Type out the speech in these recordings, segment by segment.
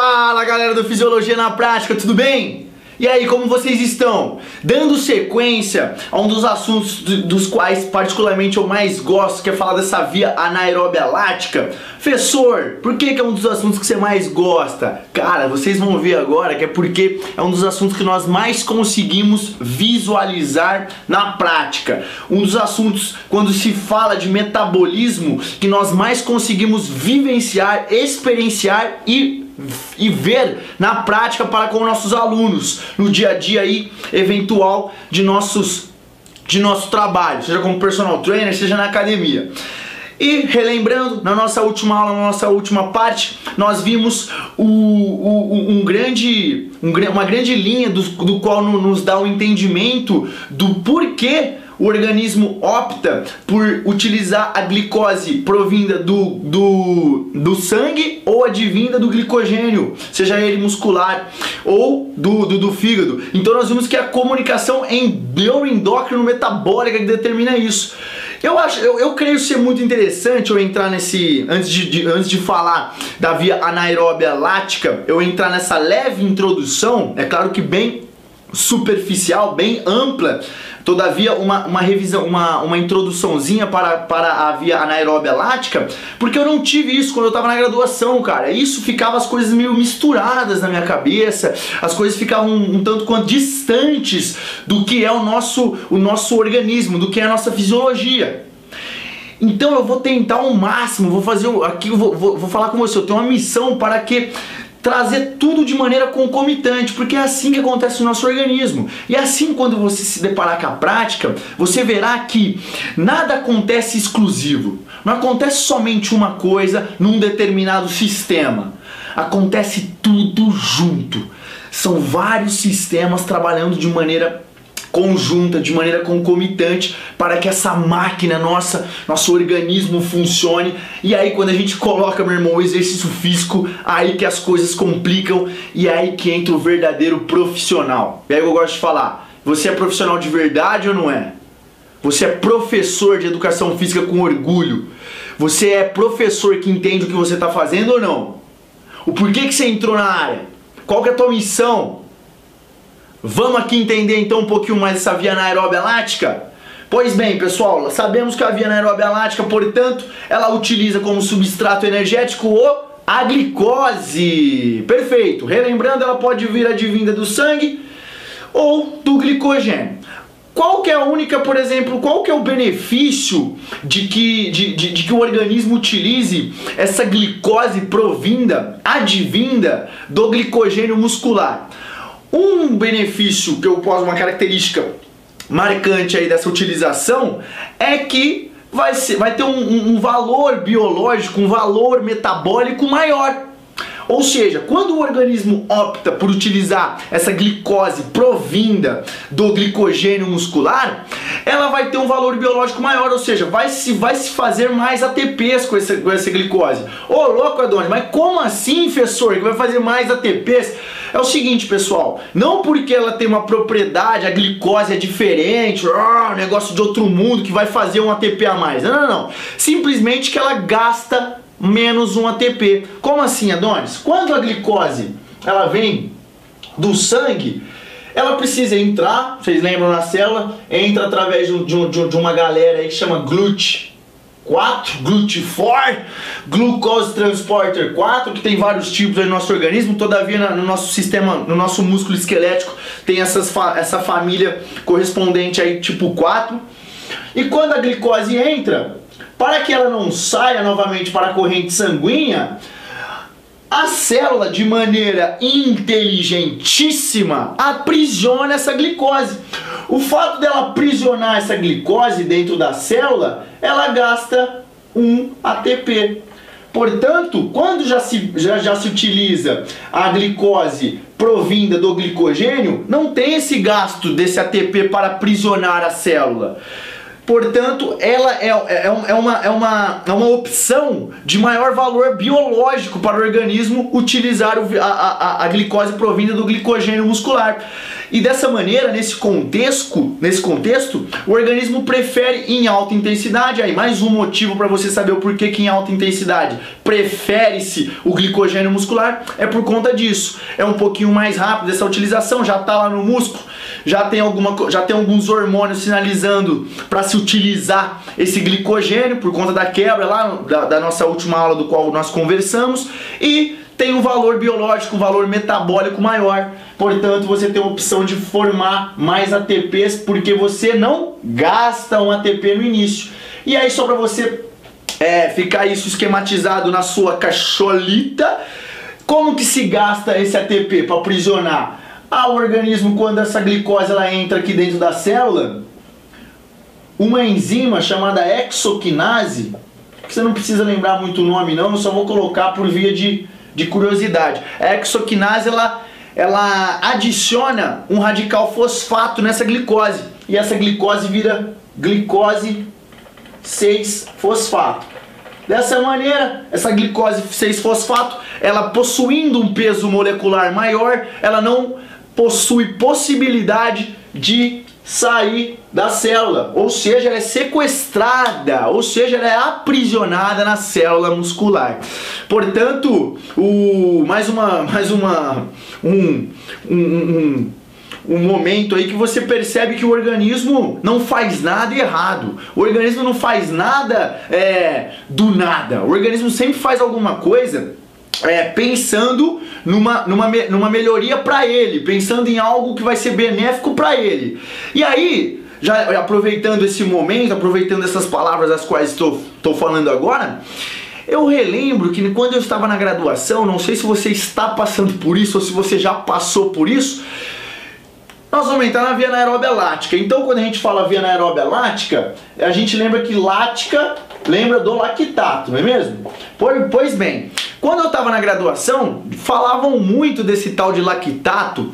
Fala galera do Fisiologia na Prática, tudo bem? E aí, como vocês estão? Dando sequência a um dos assuntos dos quais particularmente eu mais gosto, que é falar dessa via anaeróbia lática. Professor, por que, que é um dos assuntos que você mais gosta? Cara, vocês vão ver agora que é porque é um dos assuntos que nós mais conseguimos visualizar na prática. Um dos assuntos, quando se fala de metabolismo, que nós mais conseguimos vivenciar, experienciar e e ver na prática para com nossos alunos no dia a dia aí eventual de nossos de nosso trabalho, seja como personal trainer, seja na academia. E relembrando, na nossa última aula, na nossa última parte, nós vimos o, o, um grande, um, uma grande linha do, do qual nos dá o um entendimento do porquê o organismo opta por utilizar a glicose provinda do, do, do sangue ou advinda do glicogênio, seja ele muscular ou do, do, do fígado. Então nós vimos que a comunicação neuroendócrino metabólica que determina isso. Eu acho, eu, eu creio ser muito interessante eu entrar nesse. Antes de, de, antes de falar da via anaeróbia lática, eu entrar nessa leve introdução, é claro que bem superficial, bem ampla, todavia uma, uma revisão, uma, uma introduçãozinha para, para a via anaeróbia lática, porque eu não tive isso quando eu estava na graduação, cara. Isso ficava as coisas meio misturadas na minha cabeça, as coisas ficavam um, um tanto quanto distantes do que é o nosso, o nosso organismo, do que é a nossa fisiologia. Então eu vou tentar ao máximo, vou fazer aqui, vou, vou, vou falar com você, eu tenho uma missão para que trazer tudo de maneira concomitante, porque é assim que acontece no nosso organismo. E é assim, quando você se deparar com a prática, você verá que nada acontece exclusivo. Não acontece somente uma coisa num determinado sistema. Acontece tudo junto. São vários sistemas trabalhando de maneira conjunta, de maneira concomitante, para que essa máquina nossa, nosso organismo funcione. E aí quando a gente coloca, meu irmão, o exercício físico, aí que as coisas complicam e aí que entra o verdadeiro profissional. E aí eu gosto de falar, você é profissional de verdade ou não é? Você é professor de educação física com orgulho. Você é professor que entende o que você está fazendo ou não? O porquê que você entrou na área? Qual que é a tua missão? Vamos aqui entender então um pouquinho mais essa via anaeróbia lática? Pois bem, pessoal, sabemos que a via anaeróbia lática, portanto, ela utiliza como substrato energético o a glicose. Perfeito. Relembrando, ela pode vir advinda do sangue ou do glicogênio. Qual que é a única, por exemplo, qual que é o benefício de que, de, de, de, que o organismo utilize essa glicose provinda, advinda do glicogênio muscular? Um benefício que eu posso, uma característica marcante aí dessa utilização é que vai, ser, vai ter um, um valor biológico, um valor metabólico maior. Ou seja, quando o organismo opta por utilizar essa glicose provinda do glicogênio muscular, ela vai ter um valor biológico maior, ou seja, vai se, vai se fazer mais ATPs com essa, com essa glicose. Ô louco, Adonis, mas como assim, professor, que vai fazer mais ATPs? É o seguinte, pessoal, não porque ela tem uma propriedade, a glicose é diferente, oh, negócio de outro mundo que vai fazer um ATP a mais. Não, não, não. Simplesmente que ela gasta menos um ATP. Como assim, Adonis? Quando a glicose ela vem do sangue, ela precisa entrar, vocês lembram na célula, entra através de, de, de uma galera aí que chama GLUT 4, GLUT4, Glucose Transporter 4, que tem vários tipos aí no nosso organismo, todavia no nosso sistema, no nosso músculo esquelético tem essas, essa família correspondente aí tipo 4. E quando a glicose entra, para que ela não saia novamente para a corrente sanguínea, a célula, de maneira inteligentíssima, aprisiona essa glicose. O fato dela aprisionar essa glicose dentro da célula, ela gasta um ATP. Portanto, quando já se, já, já se utiliza a glicose provinda do glicogênio, não tem esse gasto desse ATP para aprisionar a célula. Portanto, ela é, é, é, uma, é, uma, é uma opção de maior valor biológico para o organismo utilizar o, a, a, a glicose provinda do glicogênio muscular. E dessa maneira, nesse contexto, nesse contexto, o organismo prefere em alta intensidade. Aí mais um motivo para você saber o porquê que em alta intensidade prefere-se o glicogênio muscular é por conta disso. É um pouquinho mais rápido essa utilização, já está lá no músculo, já tem alguma, já tem alguns hormônios sinalizando para se utilizar esse glicogênio por conta da quebra lá da, da nossa última aula do qual nós conversamos e tem um valor biológico, um valor metabólico maior. Portanto, você tem a opção de formar mais ATPs porque você não gasta um ATP no início. E aí, só para você é, ficar isso esquematizado na sua cacholita, como que se gasta esse ATP para aprisionar? Ah, o organismo, quando essa glicose ela entra aqui dentro da célula, uma enzima chamada exoquinase, que você não precisa lembrar muito o nome não, eu só vou colocar por via de de curiosidade. A exoquinase ela, ela adiciona um radical fosfato nessa glicose e essa glicose vira glicose 6-fosfato. Dessa maneira, essa glicose 6-fosfato, ela possuindo um peso molecular maior, ela não possui possibilidade de sair da célula, ou seja, ela é sequestrada, ou seja, ela é aprisionada na célula muscular. Portanto, o mais uma mais uma um, um, um, um momento aí que você percebe que o organismo não faz nada errado. O organismo não faz nada é, do nada. O organismo sempre faz alguma coisa é, pensando numa, numa, numa melhoria para ele, pensando em algo que vai ser benéfico para ele. E aí, já aproveitando esse momento, aproveitando essas palavras as quais estou falando agora, eu relembro que quando eu estava na graduação, não sei se você está passando por isso ou se você já passou por isso, nós vamos entrar na via anaeróbia lática. Então, quando a gente fala via anaeróbia lática, a gente lembra que lática lembra do lactato, não é mesmo? Pois bem, quando eu estava na graduação, falavam muito desse tal de lactato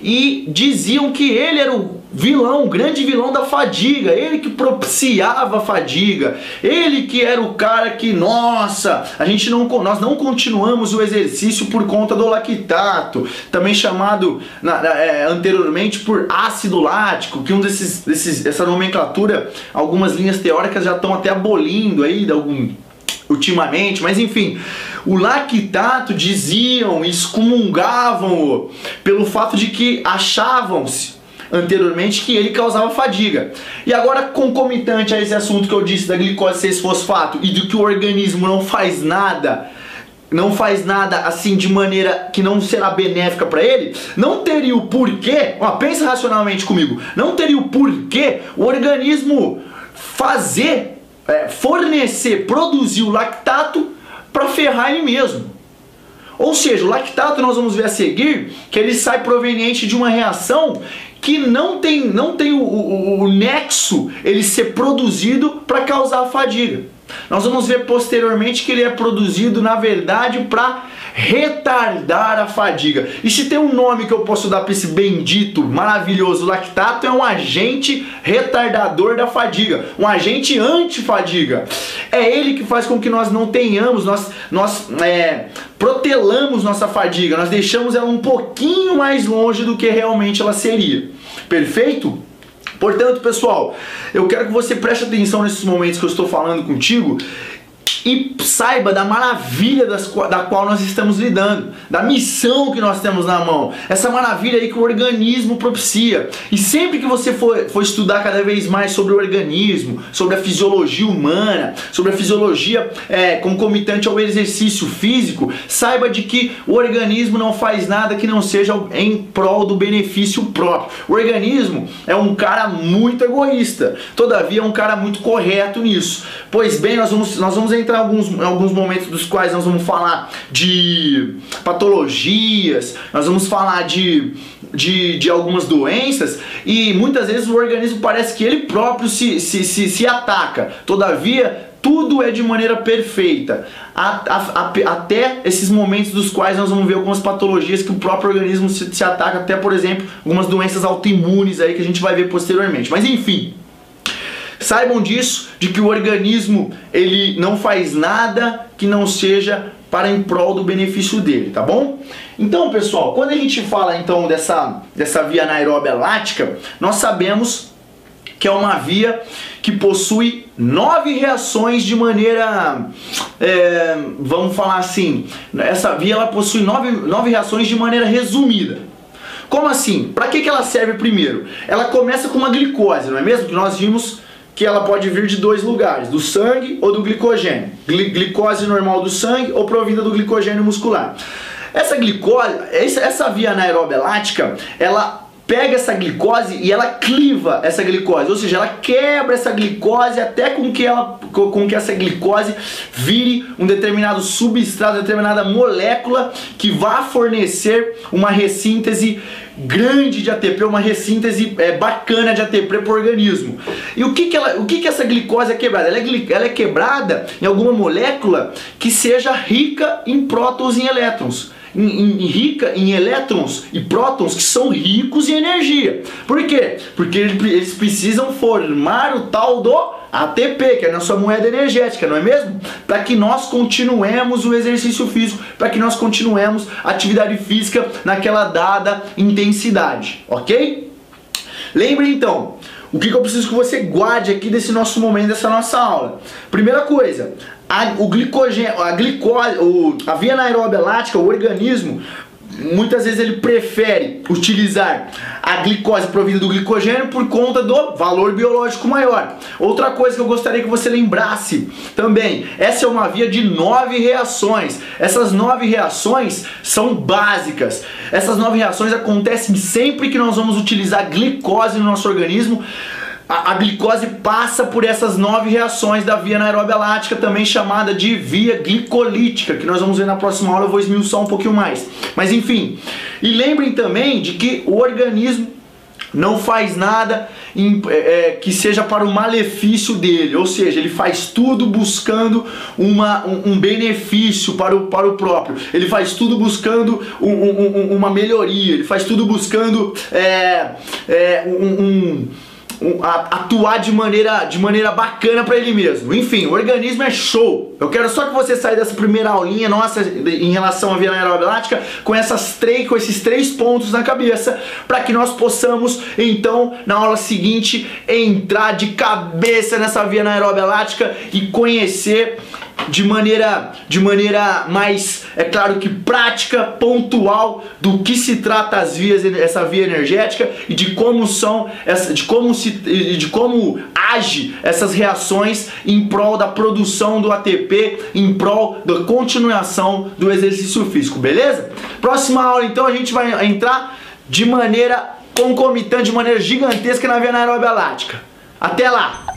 e diziam que ele era o vilão, o grande vilão da fadiga, ele que propiciava a fadiga, ele que era o cara que, nossa, a gente não, nós não continuamos o exercício por conta do lactato, também chamado na, é, anteriormente por ácido lático, que um desses, desses, essa nomenclatura, algumas linhas teóricas já estão até abolindo aí, de algum ultimamente, mas enfim, o lactato diziam, excomungavam pelo fato de que achavam-se anteriormente que ele causava fadiga. E agora, concomitante a esse assunto que eu disse da glicose 6-fosfato e do que o organismo não faz nada, não faz nada assim de maneira que não será benéfica para ele, não teria o porquê, ó, pensa racionalmente comigo, não teria o porquê o organismo fazer, é, fornecer, produzir o lactato para ferrar ele mesmo. Ou seja, o lactato nós vamos ver a seguir que ele sai proveniente de uma reação que não tem, não tem o, o, o nexo ele ser produzido para causar fadiga. Nós vamos ver posteriormente que ele é produzido, na verdade, para retardar a fadiga. E se tem um nome que eu posso dar para esse bendito, maravilhoso lactato, é um agente retardador da fadiga, um agente antifadiga. É ele que faz com que nós não tenhamos, nós, nós é, protelamos nossa fadiga, nós deixamos ela um pouquinho mais longe do que realmente ela seria. Perfeito? Portanto, pessoal, eu quero que você preste atenção nesses momentos que eu estou falando contigo e saiba da maravilha das, da qual nós estamos lidando, da missão que nós temos na mão, essa maravilha aí que o organismo propicia. E sempre que você for, for estudar cada vez mais sobre o organismo, sobre a fisiologia humana, sobre a fisiologia é, concomitante ao exercício físico, saiba de que o organismo não faz nada que não seja em prol do benefício próprio. O organismo é um cara muito egoísta, todavia é um cara muito correto nisso. Pois bem, nós vamos, nós vamos entrar em alguns, em alguns momentos dos quais nós vamos falar de patologias, nós vamos falar de, de, de algumas doenças e muitas vezes o organismo parece que ele próprio se, se, se, se ataca. Todavia, tudo é de maneira perfeita. Até esses momentos dos quais nós vamos ver algumas patologias que o próprio organismo se, se ataca, até por exemplo, algumas doenças autoimunes aí que a gente vai ver posteriormente. Mas enfim, saibam disso, de que o organismo ele não faz nada que não seja para em prol do benefício dele, tá bom? Então, pessoal, quando a gente fala então dessa, dessa via anaeróbia lática, nós sabemos que é uma via que possui nove reações de maneira, é, vamos falar assim, essa via ela possui nove, nove reações de maneira resumida. Como assim? Para que, que ela serve primeiro? Ela começa com uma glicose, não é mesmo? Que nós vimos que ela pode vir de dois lugares, do sangue ou do glicogênio. Glicose normal do sangue ou provinda do glicogênio muscular. Essa glicose, essa via anaeróbia lática, ela pega essa glicose e ela cliva essa glicose, ou seja, ela quebra essa glicose até com que ela com que essa glicose vire um determinado substrato, determinada molécula que vá fornecer uma ressíntese grande de ATP, uma ressíntese é, bacana de ATP para o organismo. E o que que, ela, o que que essa glicose é quebrada? Ela é, ela é quebrada em alguma molécula que seja rica em prótons e elétrons em, em, rica em elétrons e prótons que são ricos em energia. Por quê? Porque eles precisam formar o tal do ATP, que é a nossa moeda energética, não é mesmo? Para que nós continuemos o exercício físico, para que nós continuemos a atividade física naquela dada intensidade, ok? Lembre então, o que, que eu preciso que você guarde aqui desse nosso momento, dessa nossa aula? Primeira coisa, a, o glicogênio, a glicose, o, a via anaeróbia lática, o organismo, muitas vezes ele prefere utilizar a glicose provida do glicogênio por conta do valor biológico maior. Outra coisa que eu gostaria que você lembrasse também, essa é uma via de nove reações. Essas nove reações são básicas. Essas nove reações acontecem sempre que nós vamos utilizar glicose no nosso organismo a, a, glicose passa por essas nove reações da via anaeróbia lática, também chamada de via glicolítica, que nós vamos ver na próxima aula, eu vou esmiuçar um pouquinho mais. Mas enfim, e lembrem também de que o organismo não faz nada em, é, é, que seja para o malefício dele, ou seja, ele faz tudo buscando uma, um, um benefício para o, para o próprio, ele faz tudo buscando um, um, uma melhoria, ele faz tudo buscando é, é um atuar de maneira, de maneira bacana para ele mesmo. Enfim, o organismo é show. Eu quero só que você saia dessa primeira aulinha nossa em relação à via anaeróbica lática com essas três, com esses três pontos na cabeça, para que nós possamos então na aula seguinte entrar de cabeça nessa via anaeróbica lática e conhecer de maneira, de maneira mais, é claro que prática, pontual do que se trata as vias, essa via energética e de como são, de como se, de como age essas reações em prol da produção do ATP, em prol da continuação do exercício físico, beleza? Próxima aula então a gente vai entrar de maneira concomitante, de maneira gigantesca na via anaeróbia lática. Até lá!